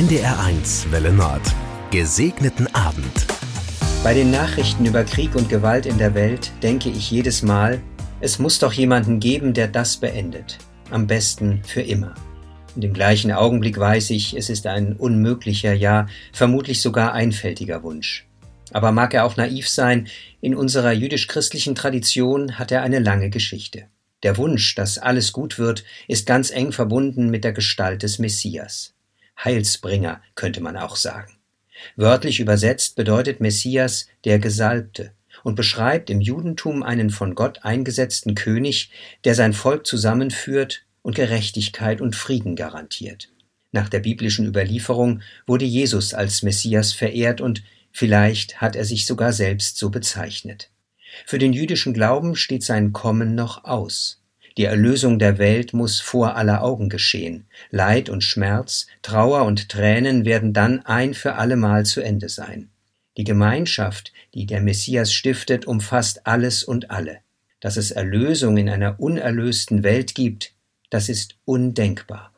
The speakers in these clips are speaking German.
NDR1 Welle Nord. Gesegneten Abend. Bei den Nachrichten über Krieg und Gewalt in der Welt denke ich jedes Mal, es muss doch jemanden geben, der das beendet. Am besten für immer. In dem gleichen Augenblick weiß ich, es ist ein unmöglicher, ja vermutlich sogar einfältiger Wunsch. Aber mag er auch naiv sein, in unserer jüdisch-christlichen Tradition hat er eine lange Geschichte. Der Wunsch, dass alles gut wird, ist ganz eng verbunden mit der Gestalt des Messias. Heilsbringer könnte man auch sagen. Wörtlich übersetzt bedeutet Messias der Gesalbte und beschreibt im Judentum einen von Gott eingesetzten König, der sein Volk zusammenführt und Gerechtigkeit und Frieden garantiert. Nach der biblischen Überlieferung wurde Jesus als Messias verehrt und vielleicht hat er sich sogar selbst so bezeichnet. Für den jüdischen Glauben steht sein Kommen noch aus. Die Erlösung der Welt muss vor aller Augen geschehen. Leid und Schmerz, Trauer und Tränen werden dann ein für allemal zu Ende sein. Die Gemeinschaft, die der Messias stiftet, umfasst alles und alle. Dass es Erlösung in einer unerlösten Welt gibt, das ist undenkbar.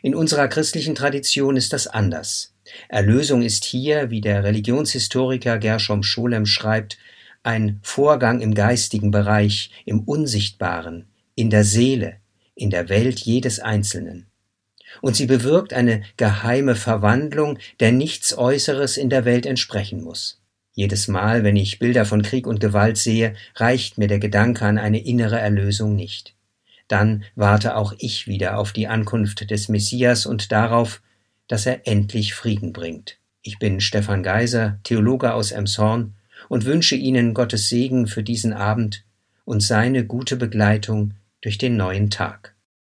In unserer christlichen Tradition ist das anders. Erlösung ist hier, wie der Religionshistoriker Gershom Scholem schreibt, ein Vorgang im geistigen Bereich, im Unsichtbaren, in der Seele, in der Welt jedes Einzelnen. Und sie bewirkt eine geheime Verwandlung, der nichts Äußeres in der Welt entsprechen muss. Jedes Mal, wenn ich Bilder von Krieg und Gewalt sehe, reicht mir der Gedanke an eine innere Erlösung nicht. Dann warte auch ich wieder auf die Ankunft des Messias und darauf, dass er endlich Frieden bringt. Ich bin Stefan Geiser, Theologe aus Emshorn und wünsche Ihnen Gottes Segen für diesen Abend und seine gute Begleitung durch den neuen Tag.